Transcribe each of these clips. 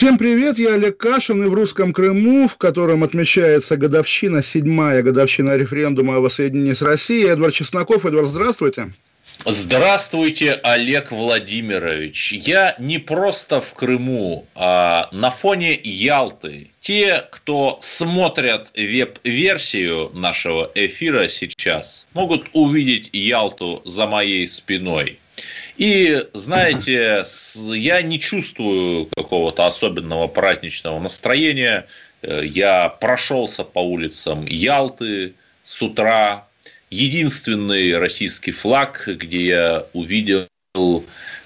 Всем привет, я Олег Кашин, и в русском Крыму, в котором отмечается годовщина, седьмая годовщина референдума о воссоединении с Россией. Эдвард Чесноков. Эдвард, здравствуйте. Здравствуйте, Олег Владимирович. Я не просто в Крыму, а на фоне Ялты. Те, кто смотрят веб-версию нашего эфира сейчас, могут увидеть Ялту за моей спиной. И, знаете, я не чувствую какого-то особенного праздничного настроения. Э, я прошелся по улицам Ялты с утра. Единственный российский флаг, где я увидел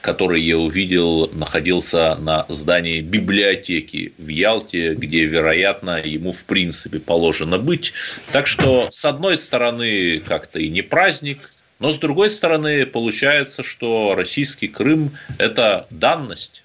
который я увидел, находился на здании библиотеки в Ялте, где, вероятно, ему в принципе положено быть. Так что, с одной стороны, как-то и не праздник, но с другой стороны, получается, что российский Крым – это данность.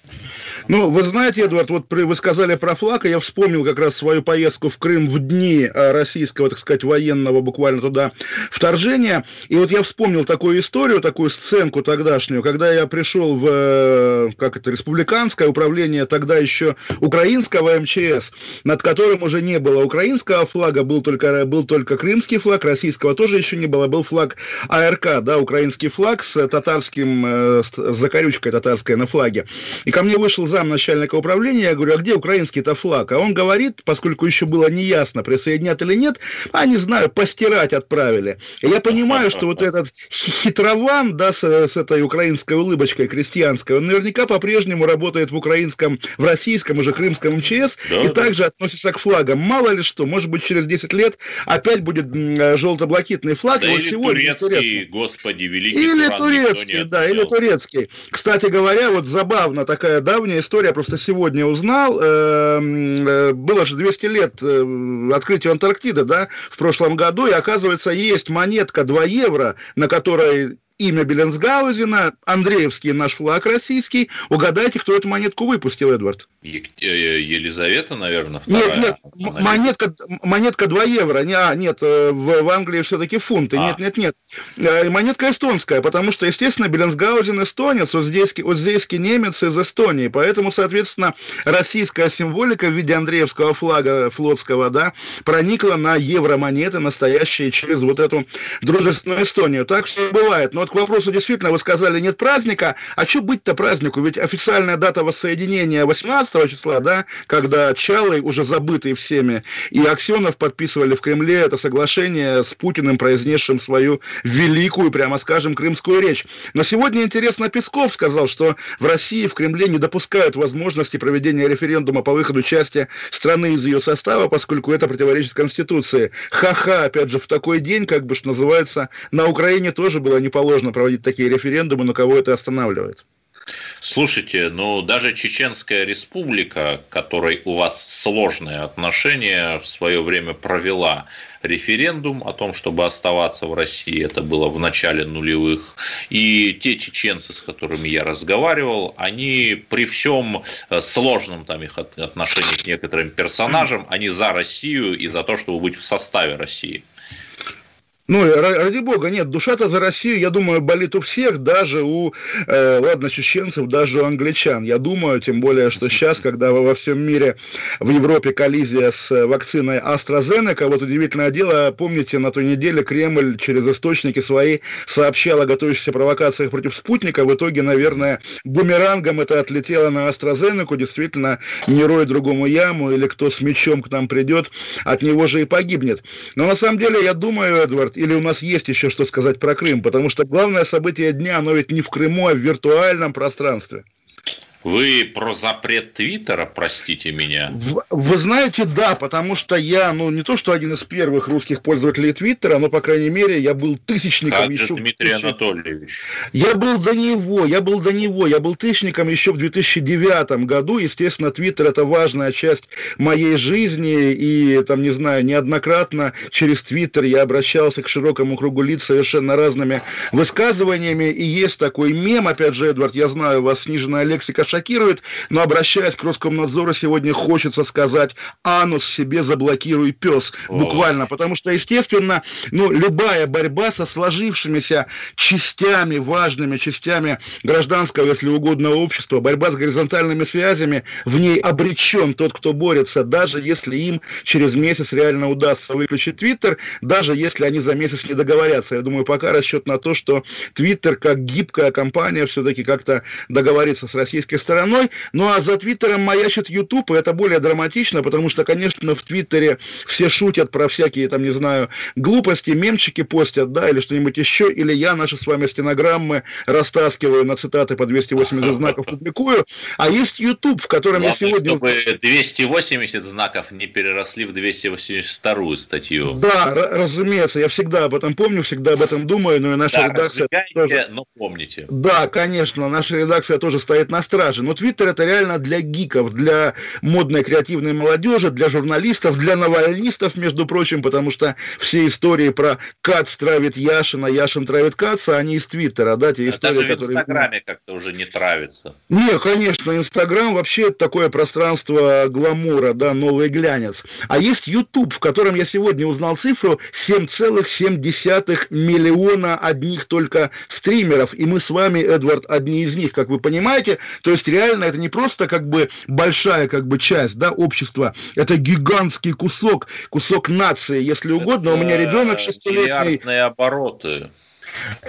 Ну, вы знаете, Эдвард, вот вы сказали про флаг, и я вспомнил как раз свою поездку в Крым в дни э, российского, так сказать, военного буквально туда вторжения. И вот я вспомнил такую историю, такую сценку тогдашнюю, когда я пришел в, э, как это, республиканское управление тогда еще украинского МЧС, над которым уже не было украинского флага, был только, был только крымский флаг, российского тоже еще не было, был флаг АРК, да, украинский флаг с татарским, э, с закорючкой татарской на флаге. И ко мне вышел за начальника управления, я говорю, а где украинский-то флаг? А он говорит, поскольку еще было неясно, присоединят или нет, а не знаю, постирать отправили. И я понимаю, что вот этот хитрован, да, с, с этой украинской улыбочкой крестьянской, он наверняка по-прежнему работает в украинском, в российском уже крымском МЧС да, и да. также относится к флагам. Мало ли что, может быть, через 10 лет опять будет желто-блакитный флаг. Да или сегодня турецкий, господи, великий Или турецкий, да, или турецкий. Кстати говоря, вот забавно такая давняя история, просто сегодня узнал. Эм, э, было же 200 лет э, открытию Антарктиды, да, в прошлом году, и оказывается, есть монетка 2 евро, на которой имя Беленсгаузена, Андреевский наш флаг российский. Угадайте, кто эту монетку выпустил, Эдвард? Е- э, Елизавета, наверное, вторая. Нет, нет, монетка, монетка 2 евро. Не, а, нет, э, в, в Англии все-таки фунты. А. Нет, нет, нет. Э, монетка эстонская, потому что, естественно, Беленсгаузен эстонец, вот здесь немец из Эстонии. Поэтому, соответственно, российская символика в виде Андреевского флага флотского, да, проникла на евромонеты настоящие через вот эту дружественную Эстонию. Так что бывает. Но к вопросу действительно вы сказали, нет праздника, а что быть-то празднику? Ведь официальная дата воссоединения 18 числа, да, когда Чалый, уже забытый всеми, и Аксенов подписывали в Кремле это соглашение с Путиным, произнесшим свою великую, прямо скажем, крымскую речь. Но сегодня, интересно, Песков сказал, что в России, в Кремле не допускают возможности проведения референдума по выходу части страны из ее состава, поскольку это противоречит Конституции. Ха-ха, опять же, в такой день, как бы, что называется, на Украине тоже было не положено сложно проводить такие референдумы, но кого это останавливает? Слушайте, ну даже Чеченская республика, которой у вас сложные отношения, в свое время провела референдум о том, чтобы оставаться в России. Это было в начале нулевых. И те чеченцы, с которыми я разговаривал, они при всем э, сложном там их отношении к некоторым персонажам, они за Россию и за то, чтобы быть в составе России. Ну, ради бога, нет, душа-то за Россию, я думаю, болит у всех, даже у, э, ладно, чеченцев, даже у англичан. Я думаю, тем более, что сейчас, когда во всем мире, в Европе коллизия с вакциной AstraZeneca, вот удивительное дело, помните, на той неделе Кремль через источники свои сообщал о готовящихся провокациях против спутника, в итоге, наверное, бумерангом это отлетело на AstraZeneca, действительно, не рой другому яму, или кто с мечом к нам придет, от него же и погибнет. Но на самом деле, я думаю, Эдвард, или у нас есть еще что сказать про Крым? Потому что главное событие дня, оно ведь не в Крыму, а в виртуальном пространстве. Вы про запрет Твиттера, простите меня? Вы, вы знаете, да, потому что я, ну, не то, что один из первых русских пользователей Твиттера, но, по крайней мере, я был тысячником как еще... Дмитрий тысяч... Анатольевич? Я был до него, я был до него, я был тысячником еще в 2009 году. Естественно, Твиттер – это важная часть моей жизни, и, там, не знаю, неоднократно через Твиттер я обращался к широкому кругу лиц совершенно разными высказываниями, и есть такой мем, опять же, Эдвард, я знаю, у вас сниженная лексика шокирует, но обращаясь к Роскомнадзору, сегодня хочется сказать «анус себе заблокируй, пес», буквально, потому что, естественно, ну, любая борьба со сложившимися частями, важными частями гражданского, если угодно, общества, борьба с горизонтальными связями, в ней обречен тот, кто борется, даже если им через месяц реально удастся выключить Твиттер, даже если они за месяц не договорятся. Я думаю, пока расчет на то, что Твиттер, как гибкая компания, все-таки как-то договорится с российской стороной. Ну а за Твиттером маячит Ютуб, и это более драматично, потому что, конечно, в Твиттере все шутят про всякие, там, не знаю, глупости, мемчики постят, да, или что-нибудь еще, или я наши с вами стенограммы растаскиваю на цитаты по 280 знаков публикую, а есть Ютуб, в котором Главное, я сегодня... чтобы 280 знаков не переросли в 282 статью. Да, разумеется, я всегда об этом помню, всегда об этом думаю, но и наша да, редакция... Тоже... но помните. Да, конечно, наша редакция тоже стоит на страже страже. Но Твиттер это реально для гиков, для модной креативной молодежи, для журналистов, для навальнистов, между прочим, потому что все истории про Кац травит Яшина, Яшин травит Каца, они из Твиттера, да, те истории, даже в которые... Инстаграме как-то уже не травится. Не, конечно, Инстаграм вообще такое пространство гламура, да, новый глянец. А есть Ютуб, в котором я сегодня узнал цифру 7,7 миллиона одних только стримеров, и мы с вами, Эдвард, одни из них, как вы понимаете, то есть реально это не просто как бы большая как бы часть, да, общества, это гигантский кусок, кусок нации, если угодно. Это У меня ребенок шестилетний. обороты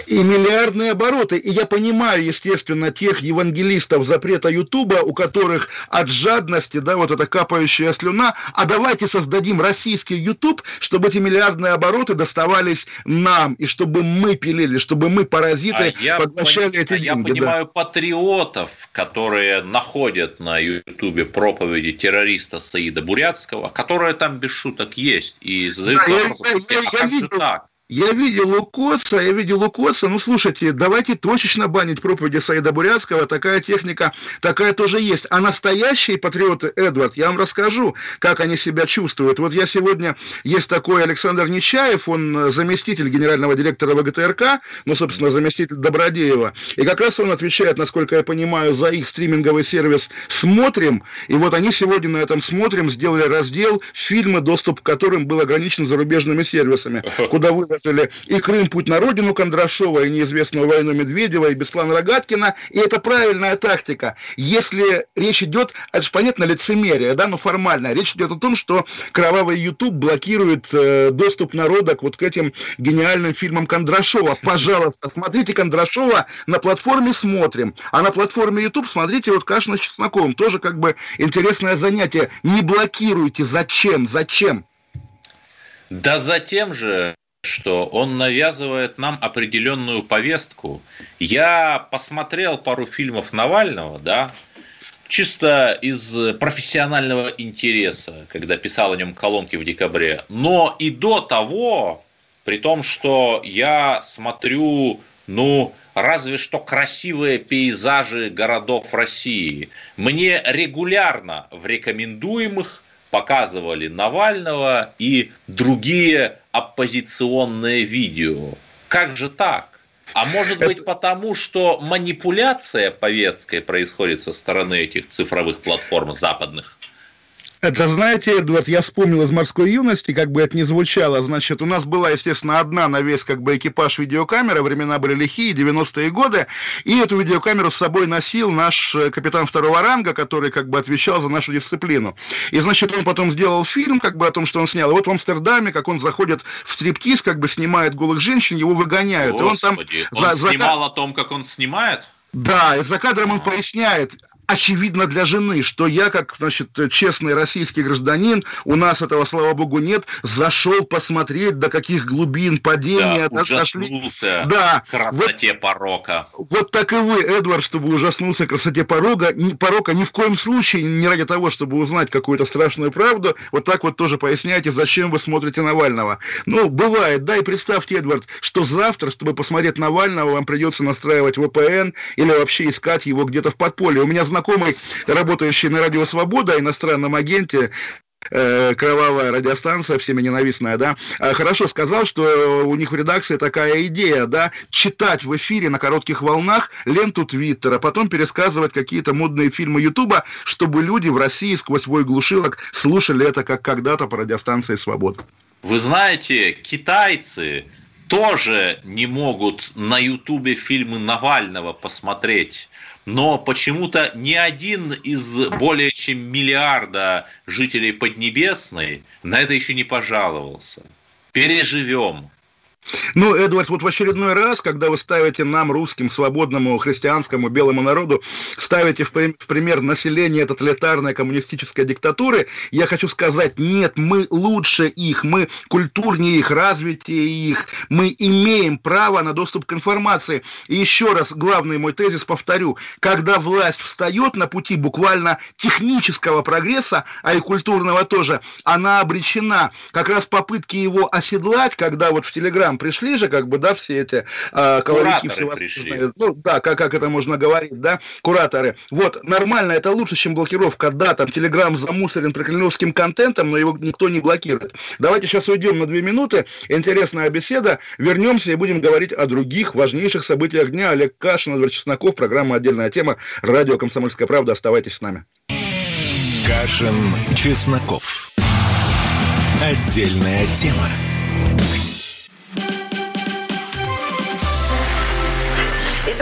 и миллиардные обороты. И я понимаю, естественно, тех евангелистов запрета Ютуба, у которых от жадности, да, вот эта капающая слюна, а давайте создадим российский Ютуб, чтобы эти миллиардные обороты доставались нам, и чтобы мы пилили, чтобы мы, паразиты, а поглощали я, эти а деньги. Я понимаю да. патриотов, которые находят на Ютубе проповеди террориста Саида Бурятского, которые там без шуток есть, и задают да, вопрос, я, я, я, а как видел, же так? Я видел у Коца, я видел у Коца, ну, слушайте, давайте точечно банить проповеди Саида Бурятского, такая техника, такая тоже есть. А настоящие патриоты, Эдвард, я вам расскажу, как они себя чувствуют. Вот я сегодня, есть такой Александр Нечаев, он заместитель генерального директора ВГТРК, ну, собственно, заместитель Добродеева, и как раз он отвечает, насколько я понимаю, за их стриминговый сервис «Смотрим», и вот они сегодня на этом «Смотрим» сделали раздел фильмы, доступ к которым был ограничен зарубежными сервисами, куда вы выразили и Крым путь на родину Кондрашова, и неизвестную войну Медведева, и Беслана Рогаткина, и это правильная тактика. Если речь идет, это же понятно, лицемерие, да, но формально, речь идет о том, что кровавый YouTube блокирует э, доступ народа к вот к этим гениальным фильмам Кондрашова. Пожалуйста, смотрите Кондрашова на платформе «Смотрим», а на платформе YouTube смотрите вот Кашина с чесноком. Тоже как бы интересное занятие. Не блокируйте. Зачем? Зачем? Да затем же, что он навязывает нам определенную повестку. Я посмотрел пару фильмов Навального, да, чисто из профессионального интереса, когда писал о нем колонки в декабре. Но и до того, при том, что я смотрю, ну, разве что красивые пейзажи городов России, мне регулярно в рекомендуемых показывали Навального и другие оппозиционные видео. Как же так? А может быть Это... потому, что манипуляция повесткой происходит со стороны этих цифровых платформ западных? Это, знаете, Эдвард, я вспомнил из морской юности, как бы это ни звучало. Значит, у нас была, естественно, одна на весь как бы экипаж видеокамера, времена были лихие, 90-е годы, и эту видеокамеру с собой носил наш э, капитан второго ранга, который как бы отвечал за нашу дисциплину. И, значит, он потом сделал фильм, как бы о том, что он снял. И вот в Амстердаме, как он заходит в стриптиз, как бы снимает голых женщин, его выгоняют. Господи, и он там... Он за, снимал за... о том, как он снимает? Да, и за кадром он поясняет, очевидно для жены, что я, как, значит, честный российский гражданин, у нас этого, слава богу, нет, зашел посмотреть, до каких глубин падения да, ужаснулся да, красоте вот, порока. Вот так и вы, Эдвард, чтобы ужаснулся красоте порока, ни, порока ни в коем случае, не ради того, чтобы узнать какую-то страшную правду, вот так вот тоже поясняйте, зачем вы смотрите Навального. Ну, бывает, да, и представьте, Эдвард, что завтра, чтобы посмотреть Навального, вам придется настраивать VPN или вообще искать его где-то в подполье. У меня знакомый, работающий на Радио Свобода, иностранном агенте, э, кровавая радиостанция, всеми ненавистная, да, э, хорошо сказал, что у них в редакции такая идея, да, читать в эфире на коротких волнах ленту Твиттера, потом пересказывать какие-то модные фильмы Ютуба, чтобы люди в России сквозь свой глушилок слушали это, как когда-то по радиостанции «Свобода». Вы знаете, китайцы тоже не могут на Ютубе фильмы Навального посмотреть но почему-то ни один из более чем миллиарда жителей Поднебесной на это еще не пожаловался. Переживем. Ну, Эдвард, вот в очередной раз, когда вы ставите нам, русским, свободному, христианскому, белому народу, ставите в, в пример население тоталитарной коммунистической диктатуры, я хочу сказать, нет, мы лучше их, мы культурнее их, развитие их, мы имеем право на доступ к информации. И еще раз, главный мой тезис повторю, когда власть встает на пути буквально технического прогресса, а и культурного тоже, она обречена. Как раз попытки его оседлать, когда вот в Телеграм пришли же, как бы, да, все эти э, колорики всевозможные. Ну, да, как, как это можно говорить, да, кураторы. Вот, нормально, это лучше, чем блокировка. Да, там Телеграм замусорен прикремлевским контентом, но его никто не блокирует. Давайте сейчас уйдем на две минуты. Интересная беседа. Вернемся и будем говорить о других важнейших событиях дня. Олег Кашин, Эдвард Чесноков, программа «Отдельная тема». Радио «Комсомольская правда». Оставайтесь с нами. Кашин, Чесноков. Отдельная тема.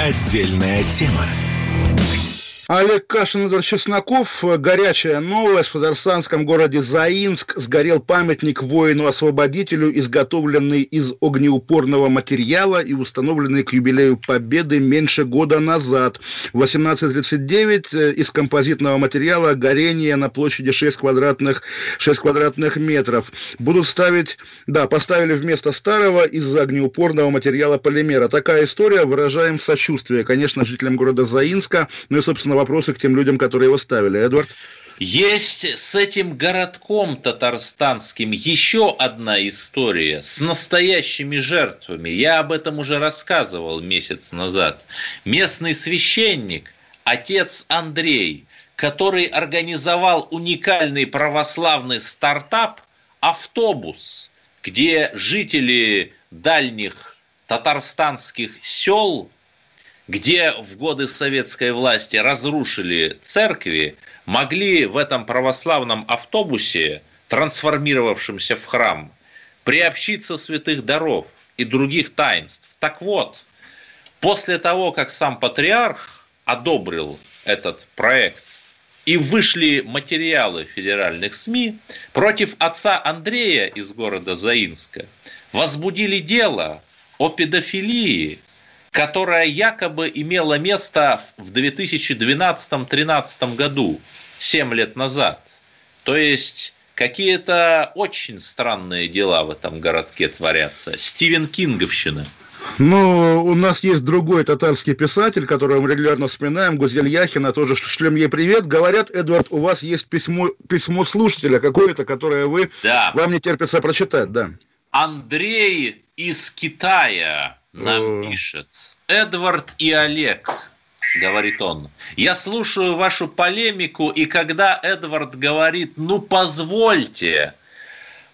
Отдельная тема. Олег Кашин, Эдвард Чесноков. Горячая новость. В татарстанском городе Заинск сгорел памятник воину-освободителю, изготовленный из огнеупорного материала и установленный к юбилею Победы меньше года назад. В 18.39 э, из композитного материала горение на площади 6 квадратных, 6 квадратных метров. Будут ставить, да, поставили вместо старого из огнеупорного материала полимера. Такая история. Выражаем сочувствие, конечно, жителям города Заинска, ну и, собственно, на вопросы к тем людям, которые его ставили. Эдвард? Есть с этим городком татарстанским еще одна история с настоящими жертвами. Я об этом уже рассказывал месяц назад. Местный священник, отец Андрей, который организовал уникальный православный стартап «Автобус», где жители дальних татарстанских сел где в годы советской власти разрушили церкви, могли в этом православном автобусе, трансформировавшемся в храм, приобщиться святых даров и других таинств. Так вот, после того, как сам патриарх одобрил этот проект, и вышли материалы федеральных СМИ против отца Андрея из города Заинска, возбудили дело о педофилии которая якобы имела место в 2012-2013 году, 7 лет назад. То есть какие-то очень странные дела в этом городке творятся. Стивен Кинговщина. Ну, у нас есть другой татарский писатель, которого мы регулярно вспоминаем, Гузель Яхина, тоже шлем ей привет. Говорят, Эдвард, у вас есть письмо, письмо слушателя какое-то, которое вы, да. вам не терпится прочитать, да. Андрей из Китая нам пишет. Эдвард и Олег, говорит он, я слушаю вашу полемику, и когда Эдвард говорит, ну позвольте,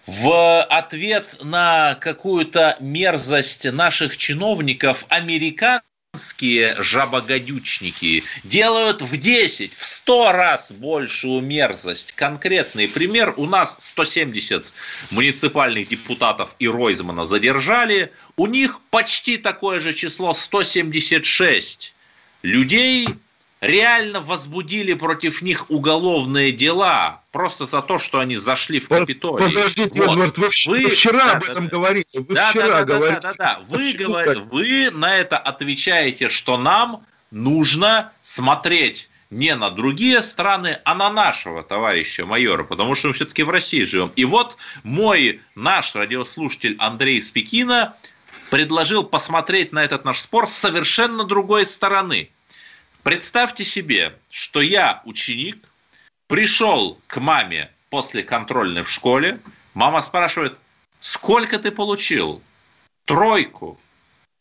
в ответ на какую-то мерзость наших чиновников американцы иранские жабогодючники делают в 10, в 100 раз большую мерзость. Конкретный пример. У нас 170 муниципальных депутатов и Ройзмана задержали. У них почти такое же число 176 людей реально возбудили против них уголовные дела просто за то, что они зашли в Капитолий. Подождите, вот. Эдвард, вы, вы вчера да, об этом да, говорили. Вы да, вчера да, да, говорили. Да, да, да. Вы, говор... вы на это отвечаете, что нам нужно смотреть не на другие страны, а на нашего товарища майора, потому что мы все-таки в России живем. И вот мой, наш радиослушатель Андрей Спекина предложил посмотреть на этот наш спор с совершенно другой стороны – Представьте себе, что я ученик, пришел к маме после контрольной в школе, мама спрашивает, сколько ты получил? Тройку.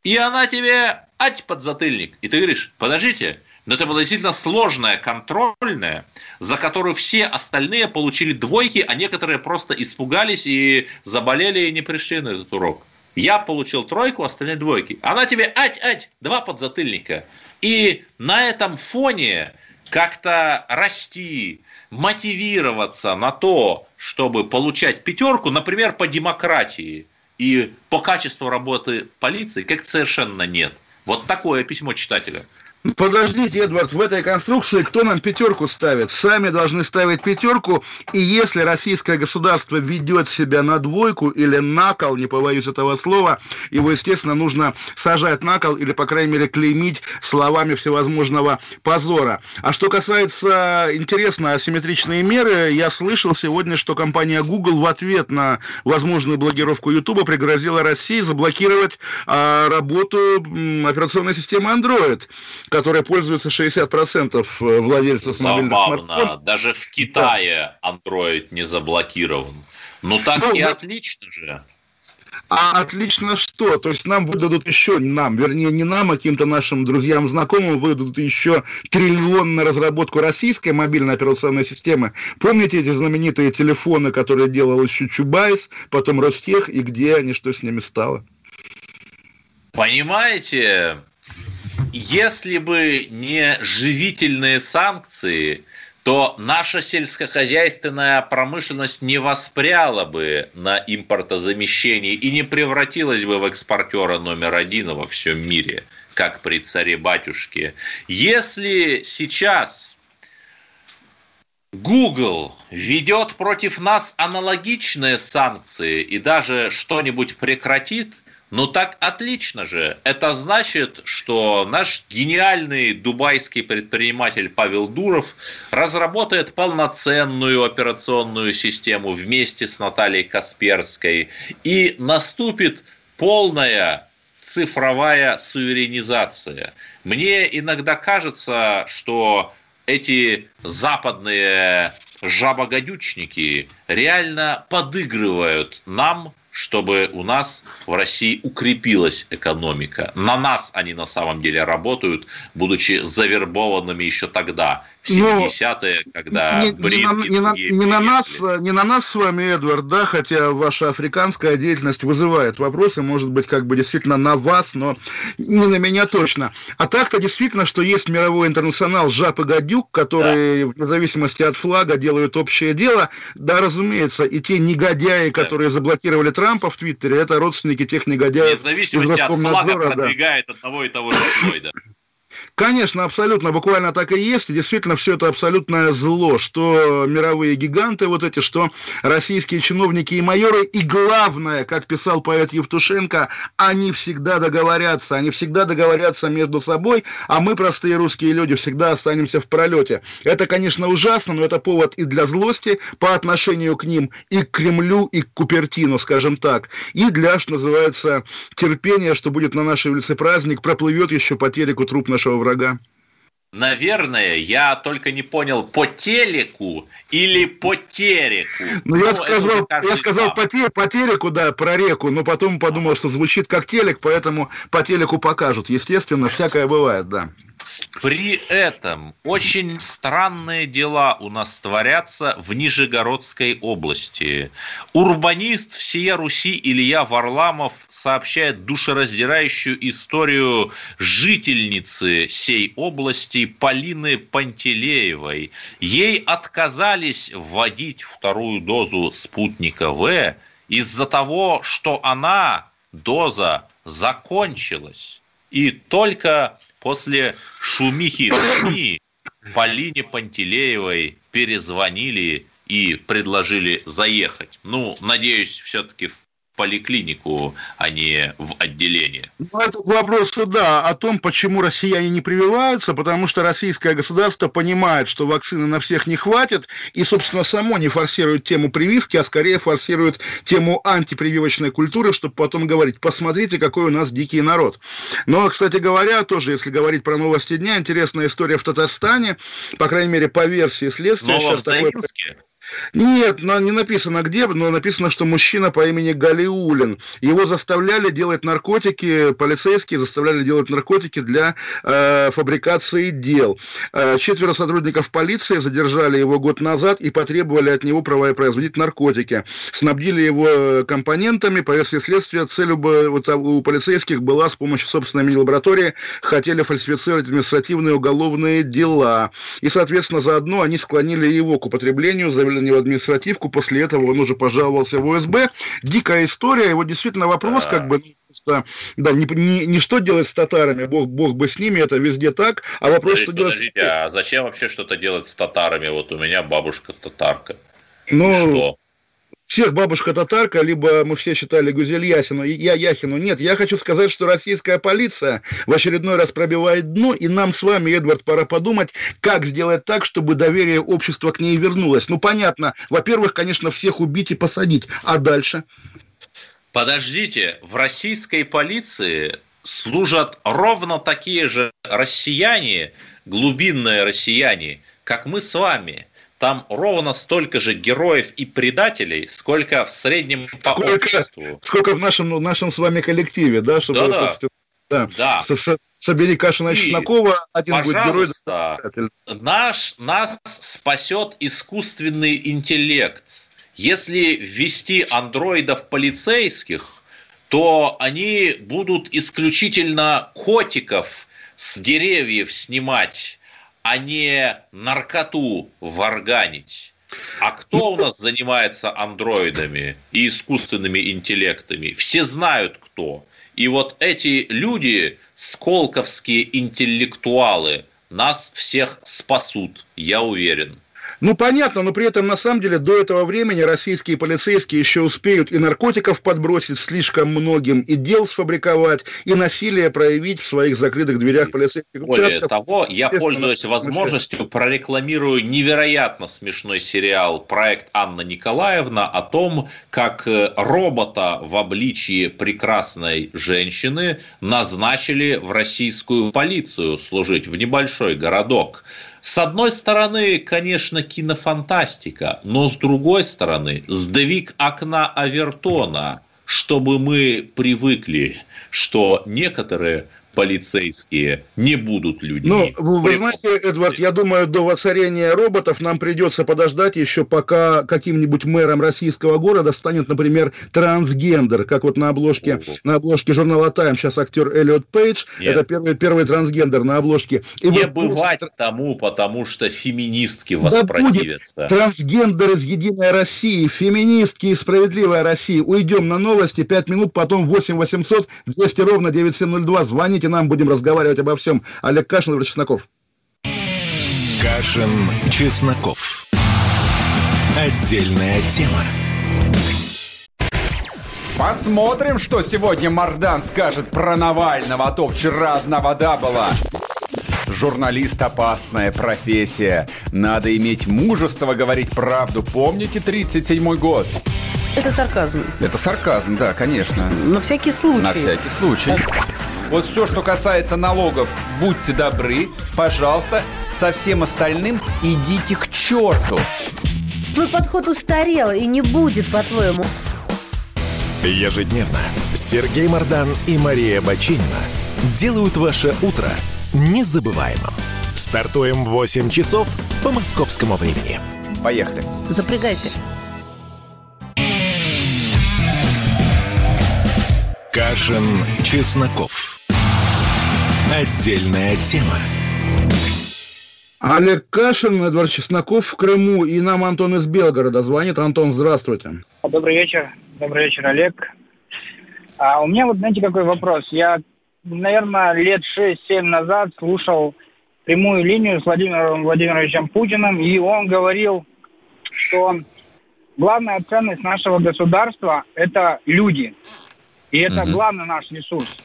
И она тебе, ать, подзатыльник. И ты говоришь, подождите, но это была действительно сложная контрольная, за которую все остальные получили двойки, а некоторые просто испугались и заболели и не пришли на этот урок. Я получил тройку, остальные двойки. Она тебе, ать, ать, два подзатыльника. И на этом фоне как-то расти, мотивироваться на то, чтобы получать пятерку, например, по демократии и по качеству работы полиции, как совершенно нет. Вот такое письмо читателя. Подождите, Эдвард, в этой конструкции кто нам пятерку ставит? Сами должны ставить пятерку, и если российское государство ведет себя на двойку или на кол, не побоюсь этого слова, его, естественно, нужно сажать на кол или, по крайней мере, клеймить словами всевозможного позора. А что касается, интересно, асимметричные меры, я слышал сегодня, что компания Google в ответ на возможную блокировку YouTube пригрозила России заблокировать а, работу операционной системы Android которой пользуются 60% э, владельцев Забавно. мобильных смартфонов. Даже в Китае Android не заблокирован. Ну так ну, и да. отлично же. А отлично что? То есть нам выдадут еще, нам, вернее, не нам, а каким-то нашим друзьям, знакомым выдадут еще триллион на разработку российской мобильной операционной системы. Помните эти знаменитые телефоны, которые делал еще Чубайс, потом Ростех, и где они, что с ними стало? Понимаете, если бы не живительные санкции, то наша сельскохозяйственная промышленность не воспряла бы на импортозамещение и не превратилась бы в экспортера номер один во всем мире, как при царе-батюшке. Если сейчас Google ведет против нас аналогичные санкции и даже что-нибудь прекратит – ну так отлично же. Это значит, что наш гениальный дубайский предприниматель Павел Дуров разработает полноценную операционную систему вместе с Натальей Касперской. И наступит полная цифровая суверенизация. Мне иногда кажется, что эти западные жабогодючники реально подыгрывают нам чтобы у нас в России укрепилась экономика. На нас они на самом деле работают, будучи завербованными еще тогда, в 70-е, ну, когда не, не, на, не, на, не, на нас, не на нас с вами, Эдвард, да, хотя ваша африканская деятельность вызывает вопросы, может быть, как бы действительно на вас, но не на меня точно. А так-то действительно, что есть мировой интернационал Жап и Гадюк, которые да. вне зависимости от флага делают общее дело. Да, разумеется, и те негодяи, да. которые заблокировали Трампа в Твиттере, это родственники тех негодяев Вне зависимости из от флага продвигает да. одного и того же Флойда. Конечно, абсолютно, буквально так и есть. И действительно, все это абсолютное зло, что мировые гиганты вот эти, что российские чиновники и майоры. И главное, как писал поэт Евтушенко, они всегда договорятся, они всегда договорятся между собой, а мы, простые русские люди, всегда останемся в пролете. Это, конечно, ужасно, но это повод и для злости по отношению к ним, и к Кремлю, и к Купертину, скажем так, и для, что называется, терпения, что будет на нашей улице праздник, проплывет еще по телеку труп нашего врага врага? Наверное, я только не понял, по телеку или по тереку. Ну, я ну, сказал, я сказал по, те, по телеку, да, про реку, но потом подумал, что звучит как телек, поэтому по телеку покажут. Естественно, всякое бывает, да. При этом очень странные дела у нас творятся в Нижегородской области. Урбанист всея Руси Илья Варламов сообщает душераздирающую историю жительницы сей области Полины Пантелеевой. Ей отказались вводить вторую дозу спутника В из-за того, что она, доза, закончилась. И только после шумихи СМИ Полине Пантелеевой перезвонили и предложили заехать. Ну, надеюсь, все-таки поликлинику, а не в отделение. Ну, это вопрос суда о том, почему россияне не прививаются, потому что российское государство понимает, что вакцины на всех не хватит, и, собственно, само не форсирует тему прививки, а скорее форсирует тему антипрививочной культуры, чтобы потом говорить, посмотрите, какой у нас дикий народ. Но, кстати говоря, тоже, если говорить про новости дня, интересная история в Татарстане, по крайней мере, по версии следствия. Нововзаимске? Такое... Нет, не написано где, но написано, что мужчина по имени Галиулин. Его заставляли делать наркотики, полицейские заставляли делать наркотики для э, фабрикации дел. Э, четверо сотрудников полиции задержали его год назад и потребовали от него права производить наркотики. Снабдили его э, компонентами, по версии следствия, цель вот, у полицейских была с помощью собственной мини-лаборатории, хотели фальсифицировать административные уголовные дела. И, соответственно, заодно они склонили его к употреблению, завели на него административку, после этого он уже пожаловался в ОСБ. Дикая история, его действительно вопрос, да. как бы, просто, да, не, не, не что делать с татарами, бог, бог бы с ними, это везде так, а вопрос, подождите, что делать... Подождите, а зачем вообще что-то делать с татарами? Вот у меня бабушка татарка. Ну, что? Всех бабушка-татарка, либо мы все считали Гузель Ясину, я Яхину. Нет, я хочу сказать, что российская полиция в очередной раз пробивает дно, и нам с вами, Эдвард, пора подумать, как сделать так, чтобы доверие общества к ней вернулось. Ну, понятно, во-первых, конечно, всех убить и посадить, а дальше? Подождите, в российской полиции служат ровно такие же россияне, глубинные россияне, как мы с вами – там ровно столько же героев и предателей, сколько в среднем по сколько, обществу. Сколько в нашем, в нашем с вами коллективе, да, чтобы, да, собственно, да. да. С, с, собери Кашина и Чеснокова, один будет герой. Наш, нас спасет искусственный интеллект. Если ввести андроидов полицейских, то они будут исключительно котиков с деревьев снимать а не наркоту варганить. А кто у нас занимается андроидами и искусственными интеллектами? Все знают кто. И вот эти люди, сколковские интеллектуалы, нас всех спасут, я уверен. Ну, понятно, но при этом, на самом деле, до этого времени российские полицейские еще успеют и наркотиков подбросить слишком многим, и дел сфабриковать, и насилие проявить в своих закрытых дверях полицейских Более участков. того, я пользуюсь возможностью, прорекламирую невероятно смешной сериал «Проект Анна Николаевна» о том, как э, робота в обличии прекрасной женщины назначили в российскую полицию служить в небольшой городок. С одной стороны, конечно, кинофантастика, но с другой стороны, сдвиг окна Авертона, чтобы мы привыкли, что некоторые полицейские не будут людьми. Ну, вы знаете, Эдвард, я думаю, до воцарения роботов нам придется подождать еще, пока каким-нибудь мэром российского города станет, например, трансгендер, как вот на обложке, на обложке журнала Time сейчас актер Эллиот Пейдж, Нет. это первый, первый трансгендер на обложке. И не вот бывать после... тому, потому что феминистки воспротивятся. Да трансгендер из Единой России, феминистки из Справедливой России. Уйдем на новости, 5 минут, потом 8 800 200 ровно 9702. Звоните нам, будем разговаривать обо всем. Олег Кашин, Игорь Чесноков. Кашин, Чесноков. Отдельная тема. Посмотрим, что сегодня Мардан скажет про Навального, а то вчера одна вода была. Журналист – опасная профессия. Надо иметь мужество говорить правду. Помните 37-й год? Это сарказм. Это сарказм, да, конечно. На всякий случай. На всякий случай. Вот все, что касается налогов, будьте добры, пожалуйста, со всем остальным идите к черту. Твой подход устарел и не будет, по-твоему. Ежедневно Сергей Мардан и Мария Бочинина делают ваше утро незабываемым. Стартуем в 8 часов по московскому времени. Поехали. Запрягайте. Кашин, Чесноков. Отдельная тема. Олег Кашин, Эдвард Чесноков в Крыму, и нам Антон из Белгорода звонит. Антон, здравствуйте. Добрый вечер. Добрый вечер, Олег. А у меня вот, знаете, какой вопрос. Я, наверное, лет 6-7 назад слушал прямую линию с Владимиром Владимировичем Путиным, и он говорил, что главная ценность нашего государства – это люди. И это Мгм. главный наш ресурс.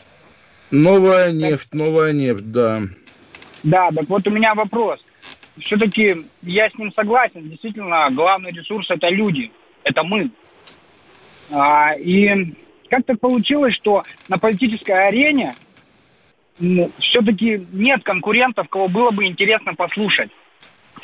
Новая нефть, новая нефть, да. Да, так вот у меня вопрос. Все-таки я с ним согласен. Действительно, главный ресурс это люди, это мы. А, и как так получилось, что на политической арене все-таки нет конкурентов, кого было бы интересно послушать?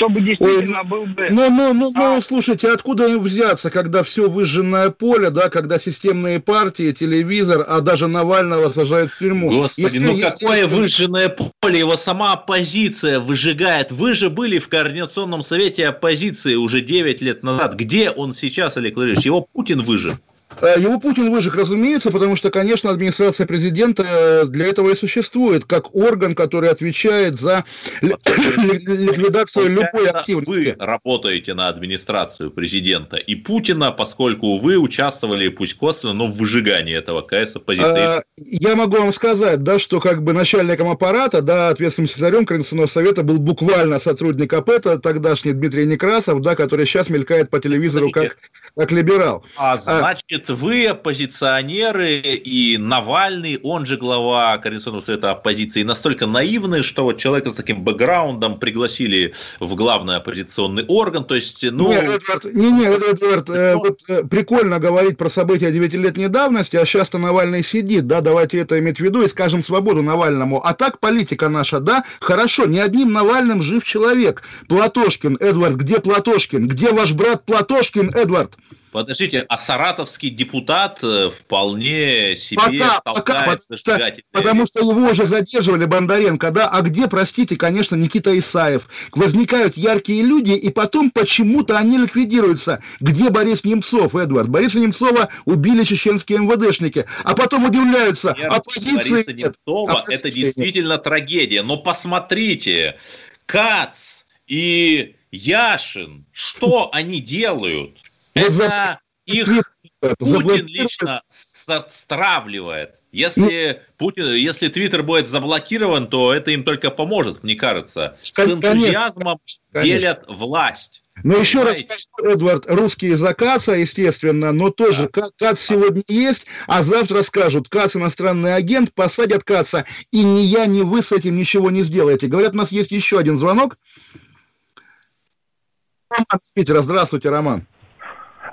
Кто бы действительно был бы... Ну, ну, ну, ну, А. слушайте, откуда им взяться, когда все выжженное поле, да, когда системные партии, телевизор, а даже Навального сажают в тюрьму. Господи, Если- ну если- какое выжженное поле, его сама оппозиция выжигает. Вы же были в Координационном совете оппозиции уже 9 лет назад. Где он сейчас, Олег Владимирович? Его Путин выжег. Э, Его Путин выжег, разумеется, потому что, конечно, администрация президента э, для этого и существует, как орган, который отвечает за ли- ли- ликвидацию любой активности. Вы работаете на администрацию президента и Путина, поскольку вы участвовали, пусть косвенно, но в выжигании этого КС оппозиции. А, Я могу вам сказать, да, что как бы начальником аппарата, да, ответственным секретарем Координационного совета был буквально сотрудник АПЭТа, тогдашний Дмитрий Некрасов, да, который сейчас мелькает по телевизору как, как либерал. А значит, вы оппозиционеры и Навальный, он же глава Координационного совета оппозиции, настолько наивны, что вот человека с таким бэкграундом пригласили в главный оппозиционный орган. То есть, ну, Не, Эдвард, не, не, Эдвард, э, вот, э, прикольно говорить про события девятилетней давности, а сейчас-то Навальный сидит, да, давайте это иметь в виду и скажем свободу Навальному. А так политика наша, да, хорошо, не одним Навальным жив человек. Платошкин, Эдвард, где Платошкин? Где ваш брат Платошкин, Эдвард? Подождите, а саратовский депутат э, вполне себе Пока, пока, потому что, потому что его уже задерживали Бондаренко, да, а где, простите, конечно, Никита Исаев? Возникают яркие люди, и потом почему-то они ликвидируются. Где Борис Немцов, Эдвард? Бориса Немцова убили чеченские МВДшники, а потом удивляются, Смерть оппозиции Бориса нет. Немцова Оппозиции это нет. действительно трагедия. Но посмотрите, Кац и Яшин, что они делают? Это их Путин лично стравливает. Если Путин, если Твиттер будет заблокирован, то это им только поможет, мне кажется. С энтузиазмом конечно. делят власть. Но еще раз скажу, Эдвард, русские за Каца, естественно, но тоже Ка- Кац сегодня есть, а завтра скажут, Кац иностранный агент, посадят Каца, и ни я, ни вы с этим ничего не сделаете. Говорят, у нас есть еще один звонок. Роман Питера. Здравствуйте, Роман.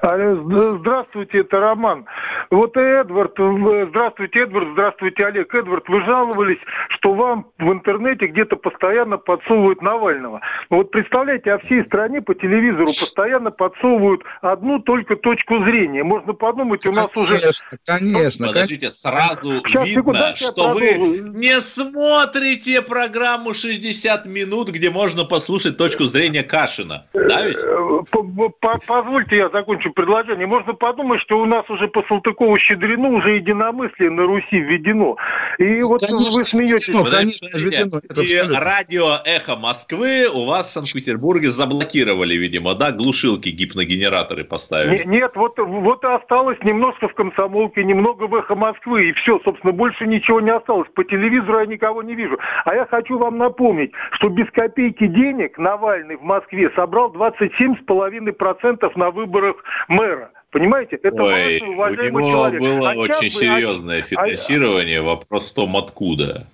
Здравствуйте, это Роман. Вот Эдвард, в- здравствуйте, Эдвард, здравствуйте, Олег. Эдвард, вы жаловались, что вам в интернете где-то постоянно подсовывают Навального. Ну вот представляете, а всей стране по телевизору постоянно подсовывают одну только точку зрения. Можно подумать, у нас уже... Конечно, конечно. Подождите, сразу Сейчас, видно, секунду, что вы не смотрите программу 60 минут, где можно послушать точку зрения Кашина. Да ведь? Э, по- по- Позвольте я закончу предложение. Можно подумать, что у нас уже по Салтыкову-Щедрину уже единомыслие на Руси введено. И вот Конечно, вы смеетесь. Подождите, конечно, введено, и радио «Эхо Москвы» у вас в Санкт-Петербурге заблокировали, видимо, да? Глушилки, гипногенераторы поставили. Не- Нет, вот, вот и осталось немножко в комсомолке, немного в эхо Москвы, и все, собственно, больше ничего не осталось. По телевизору я никого не вижу. А я хочу вам напомнить, что без копейки денег Навальный в Москве собрал 27,5% на выборах мэра. Понимаете? Это Ой, важный, у уважаемый него человек. было А очень вы- а- серьезное финансирование. Вопрос в том, откуда.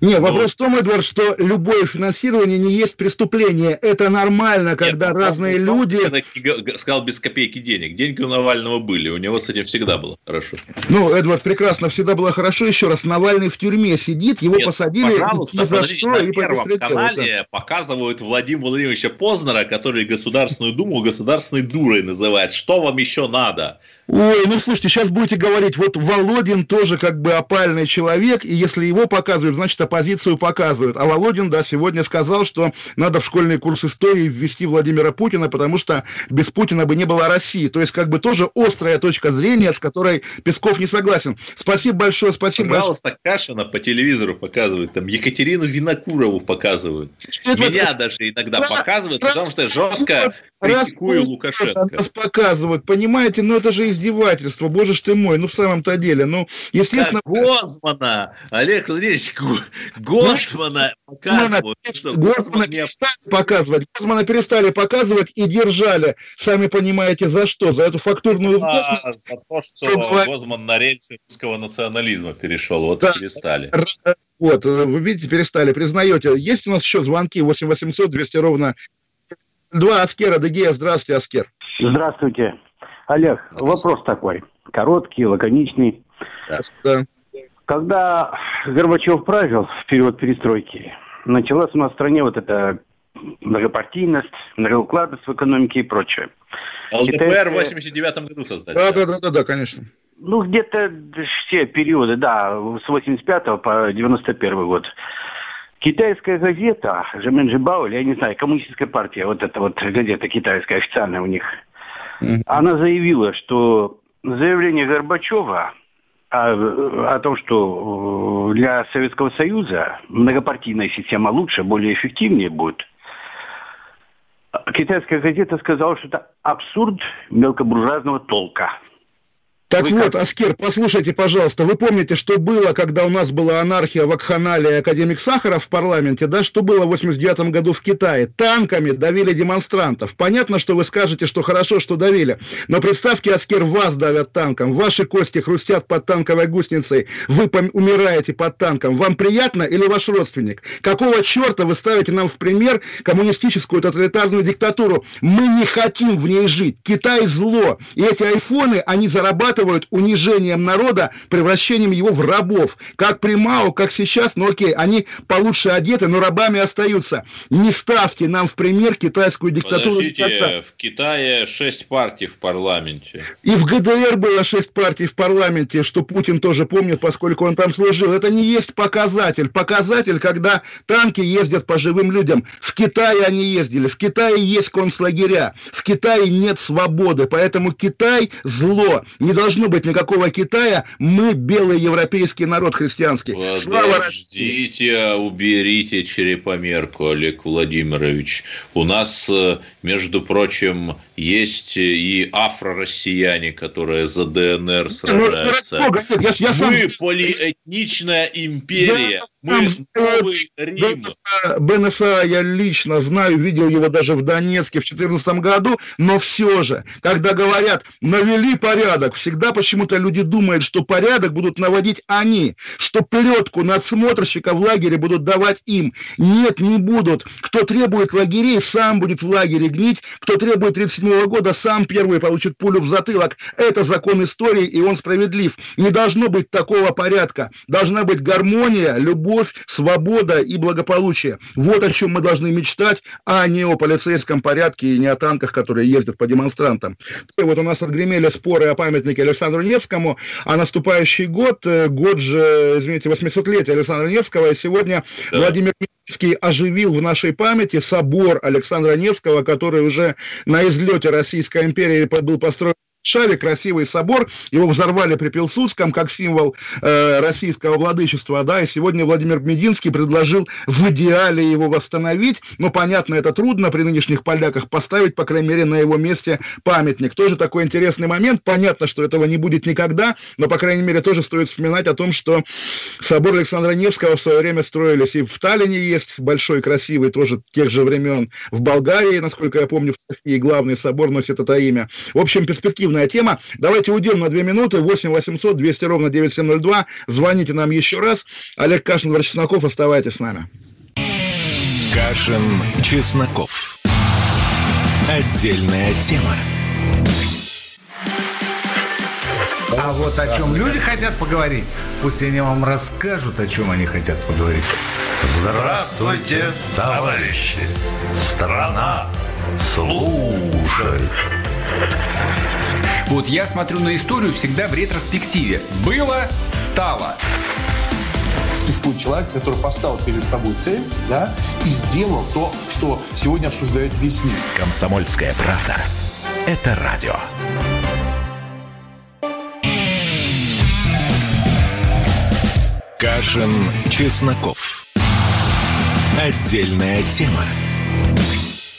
Не, Ну, вопрос в том, Эдвард, что любое финансирование не есть преступление. Это нормально, когда Нет, ну, разные ну, люди... Я и сказал без копейки денег. Деньги у Навального были, у него с этим всегда было хорошо. Ну, Эдвард, прекрасно, всегда было хорошо. Еще раз, Навальный в тюрьме сидит, его Нет, посадили ни за что на и Первом беспределу, да. канале показывают Владимира Владимировича Познера, который Государственную Думу Государственной дурой называет. Что вам еще надо? Ой, ну слушайте, сейчас будете говорить, вот Володин тоже как бы опальный человек, и если его показывают, значит оппозицию показывают. А Володин, да, сегодня сказал, что надо в школьный курс истории ввести Владимира Путина, потому что без Путина бы не было России. То есть как бы тоже острая точка зрения, с которой Песков не согласен. Спасибо большое, спасибо Пожалуйста, большое. Кашина по телевизору показывают, там Екатерину Винокурову показывают. Это, Меня это, даже иногда раз, показывают, потому что жестко критикую Лукашенко. Нас показывают, понимаете, но это же издевательство, боже ж ты мой, ну в самом-то деле, ну, естественно... Да, Гозмана, Олег Владимирович, Гозмана показывают. Гозмана перестали показывать, Гозмана перестали показывать и держали, сами понимаете, за что? За эту фактурную... А, за то, что Гозман на рельсы русского национализма перешел, вот да, перестали. Вот, вы видите, перестали, признаете. Есть у нас еще звонки 8 800 200 ровно Два Аскера Дегея. Здравствуйте, Аскер. Здравствуйте. Олег, вопрос такой. Короткий, лаконичный. Да. Когда Горбачев правил в период перестройки, началась у нас в стране вот эта многопартийность, многоукладность в экономике и прочее. ЛДПР в 89 году создали. Да, да, да, да, да, конечно. Ну, где-то все периоды, да, с 85 по 91 год. Китайская газета, Жемен Бауэль, я не знаю, коммунистическая партия, вот эта вот газета китайская, официальная у них, mm-hmm. она заявила, что заявление Горбачева о, о том, что для Советского Союза многопартийная система лучше, более эффективнее будет, китайская газета сказала, что это абсурд мелкобуржуазного толка. Так Вы вот, как... Аскер, послушайте, пожалуйста, вы помните, что было, когда у нас была анархия в Акханале и академик Сахаров в парламенте, да, что было в 89 году в Китае? Танками давили демонстрантов. Понятно, что вы скажете, что хорошо, что давили, но представьте, Аскер, вас давят танком, ваши кости хрустят под танковой гусеницей, вы умираете под танком. Вам приятно или ваш родственник? Какого черта вы ставите нам в пример коммунистическую тоталитарную диктатуру? Мы не хотим в ней жить. Китай зло. И эти айфоны, они зарабатывают зарабатывают унижением народа, превращением его в рабов. Как при Мао, как сейчас, ну окей, они получше одеты, но рабами остаются. Не ставьте нам в пример китайскую диктатуру. Подождите, в Китае шесть партий в парламенте. И в ГДР было шесть партий в парламенте, что Путин тоже помнит, поскольку он там служил. Это не есть показатель. Показатель, когда танки ездят по живым людям. В Китае они ездили. В Китае есть концлагеря. В Китае нет свободы. Поэтому Китай зло. Не должно должно быть никакого Китая. Мы белый европейский народ христианский. Подождите, уберите черепомерку, Олег Владимирович. У нас, э, между прочим, есть и афро-россияне, которые за ДНР ну, сражаются. Ну, я, я сам... Мы полиэтничная империя. Я Мы новый Рим. БНСА я лично знаю, видел его даже в Донецке в 2014 году, но все же, когда говорят, навели порядок, всегда почему-то люди думают, что порядок будут наводить они, что плетку надсмотрщика в лагере будут давать им. Нет, не будут. Кто требует лагерей, сам будет в лагере гнить. Кто требует 37 года, сам первый получит пулю в затылок. Это закон истории, и он справедлив. Не должно быть такого порядка. Должна быть гармония, любовь, свобода и благополучие. Вот о чем мы должны мечтать, а не о полицейском порядке и не о танках, которые ездят по демонстрантам. И вот у нас отгремели споры о памятнике Александру Невскому, а наступающий год, э, год же, извините, 800-летия Александра Невского, и сегодня да. Владимир Минский оживил в нашей памяти собор Александра Невского, который уже на излете Российской империи был построен Шаре красивый собор, его взорвали при Пилсудском как символ э, российского владычества, да, и сегодня Владимир Мединский предложил в идеале его восстановить, но, понятно, это трудно при нынешних поляках поставить, по крайней мере, на его месте памятник. Тоже такой интересный момент, понятно, что этого не будет никогда, но, по крайней мере, тоже стоит вспоминать о том, что собор Александра Невского в свое время строились и в Таллине есть, большой, красивый, тоже тех же времен, в Болгарии, насколько я помню, в Софии главный собор носит это имя. В общем, перспективно актуальная тема. Давайте уйдем на две минуты. 8 800 200 ровно 9702. Звоните нам еще раз. Олег Кашин, Врач Чесноков. Оставайтесь с нами. Кашин, Чесноков. Отдельная тема. А вот о чем люди хотят поговорить, пусть они вам расскажут, о чем они хотят поговорить. Здравствуйте, товарищи! Страна служит! Вот я смотрю на историю всегда в ретроспективе. Было, стало. Существует человек, который поставил перед собой цель, да, и сделал то, что сегодня обсуждает весь мир. Комсомольская правда. Это радио. Кашин, Чесноков. Отдельная тема.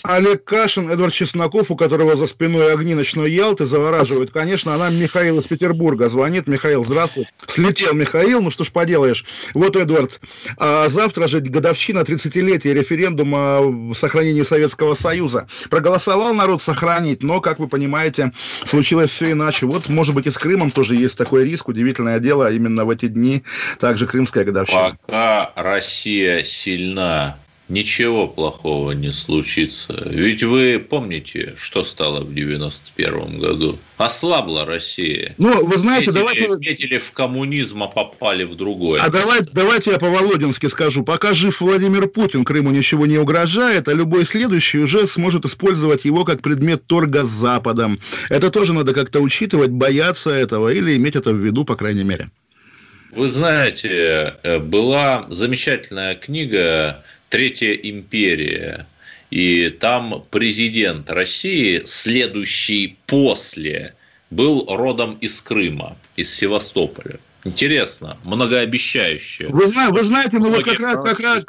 Олег Кашин, Эдвард Чесноков, у которого за спиной огни ночной Ялты завораживают. Конечно, она Михаил из Петербурга звонит. Михаил, здравствуй. Слетел Михаил, ну что ж поделаешь. Вот, Эдвард, а завтра же годовщина 30-летия референдума в сохранении Советского Союза. Проголосовал народ сохранить, но, как вы понимаете, случилось все иначе. Вот, может быть, и с Крымом тоже есть такой риск. Удивительное дело, именно в эти дни также крымская годовщина. Пока Россия сильна ничего плохого не случится. Ведь вы помните, что стало в 91 году? Ослабла Россия. Ну, вы знаете, метили, давайте... Метили в коммунизм, а попали в другое. А давай, давайте я по-володински скажу. Пока жив Владимир Путин, Крыму ничего не угрожает, а любой следующий уже сможет использовать его как предмет торга с Западом. Это тоже надо как-то учитывать, бояться этого или иметь это в виду, по крайней мере. Вы знаете, э, была замечательная книга Третья империя. И там президент России, следующий после, был родом из Крыма, из Севастополя. Интересно, многообещающе. Вы, знаете, вы знаете, ну вот как раз, как раз,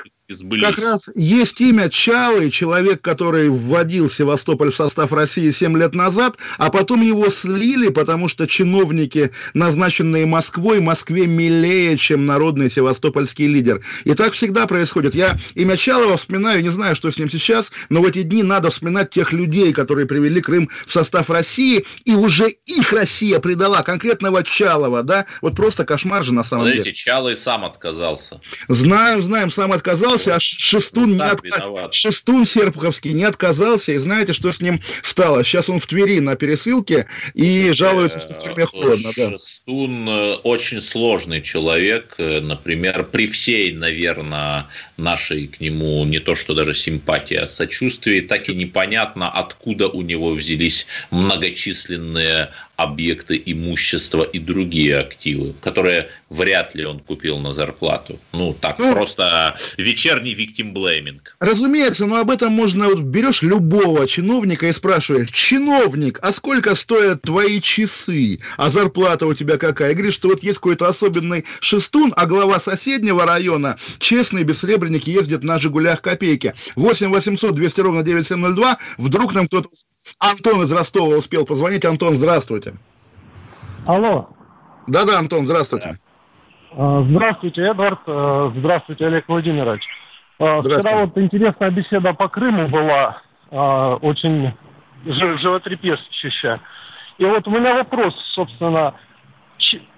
как раз есть имя Чалы, человек, который вводил Севастополь в состав России 7 лет назад, а потом его слили, потому что чиновники, назначенные Москвой, Москве милее, чем народный севастопольский лидер. И так всегда происходит. Я имя Чалова вспоминаю, не знаю, что с ним сейчас, но в эти дни надо вспоминать тех людей, которые привели Крым в состав России, и уже их Россия предала, конкретного Чалова, да? Вот просто кошмар же на самом Смотрите, деле. Чалый сам отказался. Знаем, знаем, сам отказался отказался, а Шестун, не от... Шестун Серпуховский не отказался, и знаете, что с ним стало? Сейчас он в Твери на пересылке и жалуется, что в тюрьме холодно. Да. Шестун э, очень сложный человек, э, например, при всей, наверное, нашей к нему не то что даже симпатия, а сочувствие, так и непонятно, откуда у него взялись многочисленные объекты имущества и другие активы, которые вряд ли он купил на зарплату. Ну, так, ну, просто вечерний blaming. Разумеется, но об этом можно, вот берешь любого чиновника и спрашиваешь, чиновник, а сколько стоят твои часы, а зарплата у тебя какая? И говоришь, что вот есть какой-то особенный шестун, а глава соседнего района, честный бессребренник, ездит на «Жигулях» копейки. 8 800 200 ровно 9702, вдруг нам кто-то... Антон из Ростова успел позвонить. Антон, здравствуйте. Алло. Да-да, Антон, здравствуйте. А, здравствуйте, Эдвард. А, здравствуйте, Олег Владимирович. А, вчера вот интересная беседа по Крыму была, очень животрепещущая. И вот у меня вопрос, собственно,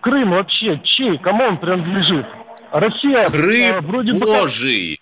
Крым вообще чей, кому он принадлежит? Россия Крым вроде Божий.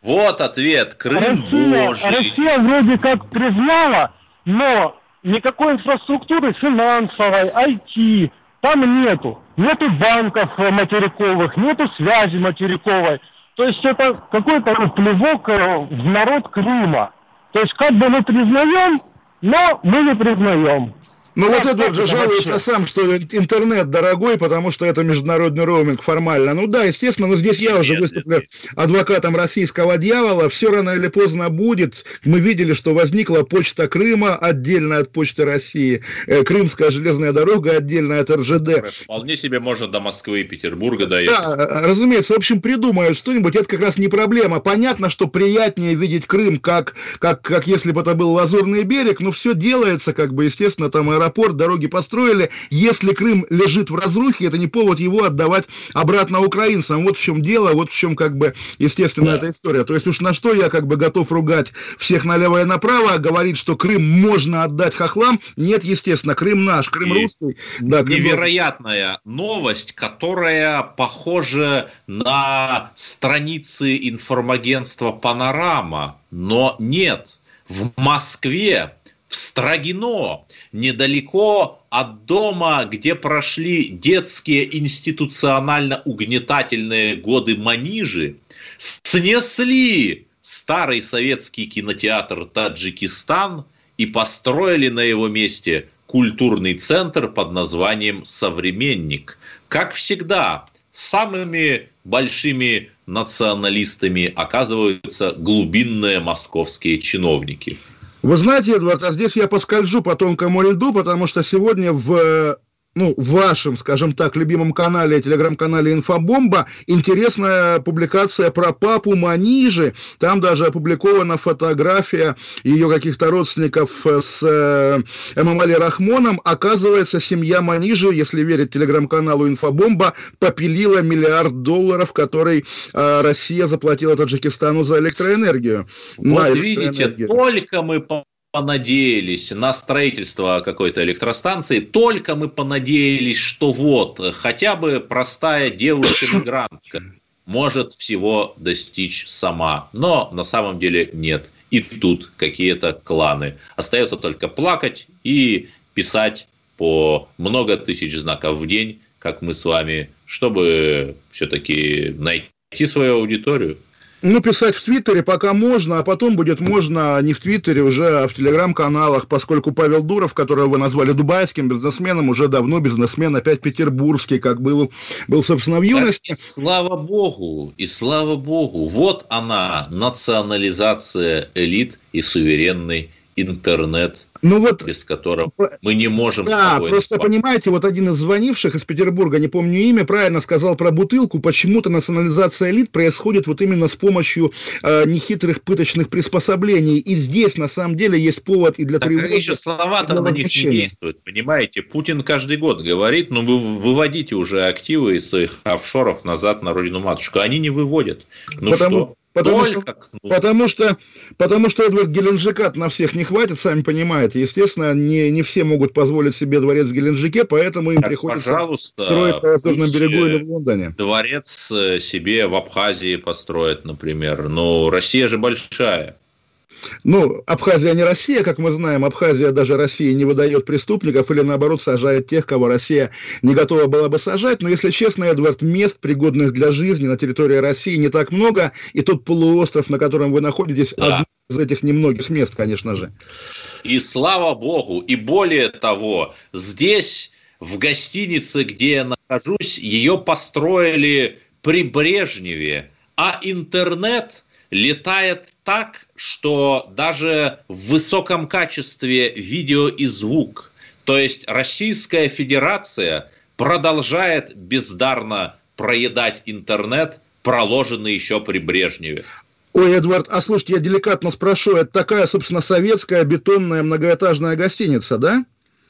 Как... Вот ответ. Крым Россия, Божий. Россия вроде как признала, но никакой инфраструктуры финансовой, IT, там нету. Нету банков материковых, нету связи материковой. То есть это какой-то плевок э, в народ Крыма. То есть как бы мы признаем, но мы не признаем. Ну вот Эдвард же жалуется сам, что интернет дорогой, потому что это международный роуминг формально. Ну да, естественно, но здесь я уже выступлю адвокатом российского дьявола. Все рано или поздно будет. Мы видели, что возникла почта Крыма отдельно от почты России, э, Крымская железная дорога отдельно от РЖД. Вполне себе можно до Москвы и Петербурга доехать. Да, разумеется. В общем, придумают что-нибудь. Это как раз не проблема. Понятно, что приятнее видеть Крым, как, как, как если бы это был Лазурный берег, но все делается, как бы, естественно, там аэропорт аэропорт, дороги построили. Если Крым лежит в разрухе, это не повод его отдавать обратно украинцам. Вот в чем дело, вот в чем, как бы, естественно, да. эта история. То есть уж на что я, как бы, готов ругать всех налево и направо, говорит, что Крым можно отдать хохлам. Нет, естественно, Крым наш, Крым и русский. Да, Крым невероятная новость, которая похожа на страницы информагентства «Панорама», но нет. В Москве в Строгино, недалеко от дома, где прошли детские институционально-угнетательные годы Манижи, снесли старый советский кинотеатр «Таджикистан» и построили на его месте культурный центр под названием «Современник». Как всегда, самыми большими националистами оказываются глубинные московские чиновники. Вы знаете, Эдвард, а здесь я поскольжу по тонкому льду, потому что сегодня в ну, в вашем, скажем так, любимом канале, телеграм-канале «Инфобомба», интересная публикация про папу Манижи. Там даже опубликована фотография ее каких-то родственников с э, Эмамали Рахмоном. Оказывается, семья Манижи, если верить телеграм-каналу «Инфобомба», попилила миллиард долларов, который э, Россия заплатила Таджикистану за электроэнергию. Вот видите, только мы понадеялись на строительство какой-то электростанции, только мы понадеялись, что вот, хотя бы простая девушка-мигрантка может всего достичь сама. Но на самом деле нет. И тут какие-то кланы. Остается только плакать и писать по много тысяч знаков в день, как мы с вами, чтобы все-таки найти свою аудиторию. Ну, писать в Твиттере пока можно, а потом будет можно не в Твиттере, уже а в Телеграм-каналах, поскольку Павел Дуров, которого вы назвали дубайским бизнесменом, уже давно бизнесмен, опять петербургский, как был, был собственно, в юности. Так, и слава богу, и слава богу, вот она, национализация элит и суверенной интернет, ну вот, без которого мы не можем Да, просто спать. понимаете, вот один из звонивших из Петербурга, не помню имя, правильно сказал про бутылку, почему-то национализация элит происходит вот именно с помощью э, нехитрых пыточных приспособлений. И здесь, на самом деле, есть повод и для так тревоги. еще слова-то на них не действуют, понимаете? Путин каждый год говорит, ну вы выводите уже активы из своих офшоров назад на родину матушку. Они не выводят. Ну Потому... что? Потому Только что, потому что, потому что Эдвард Геленджика на всех не хватит, сами понимаете. Естественно, не, не все могут позволить себе дворец в Геленджике, поэтому им так, приходится строить на Лазурном берегу или в Лондоне. Дворец э, себе в Абхазии построить, например. Но Россия же большая. Ну, Абхазия не Россия, как мы знаем. Абхазия даже России не выдает преступников или, наоборот, сажает тех, кого Россия не готова была бы сажать. Но, если честно, Эдвард, мест, пригодных для жизни на территории России не так много. И тот полуостров, на котором вы находитесь, да. одно из этих немногих мест, конечно же. И слава богу, и более того, здесь, в гостинице, где я нахожусь, ее построили при Брежневе, а интернет летает так, что даже в высоком качестве видео и звук, то есть Российская Федерация продолжает бездарно проедать интернет, проложенный еще при Брежневе. Ой, Эдвард, а слушайте, я деликатно спрошу, это такая, собственно, советская бетонная многоэтажная гостиница, да?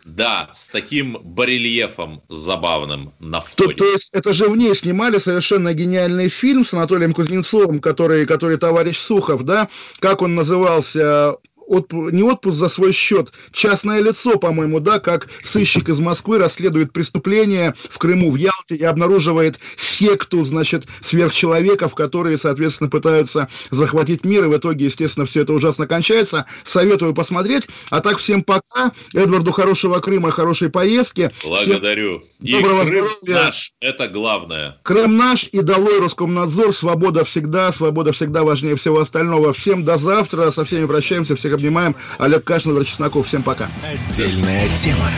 Да, с таким барельефом забавным на фоне. То, то есть это же в ней снимали совершенно гениальный фильм с Анатолием Кузнецовым, который, который товарищ Сухов, да? Как он назывался? Отп... не отпуск за свой счет, частное лицо, по-моему, да, как сыщик из Москвы расследует преступление в Крыму, в Ялте и обнаруживает секту, значит, сверхчеловеков, которые, соответственно, пытаются захватить мир, и в итоге, естественно, все это ужасно кончается. Советую посмотреть. А так всем пока. Эдварду хорошего Крыма, хорошей поездки. Благодарю. Всем и доброго Крым здоровья. наш, это главное. Крым наш и долой Роскомнадзор. Свобода всегда, свобода всегда важнее всего остального. Всем до завтра. Со всеми прощаемся. Всех обнимаем. Олег Кашин, Владимир Чесноков. Всем пока. Отдельная тема.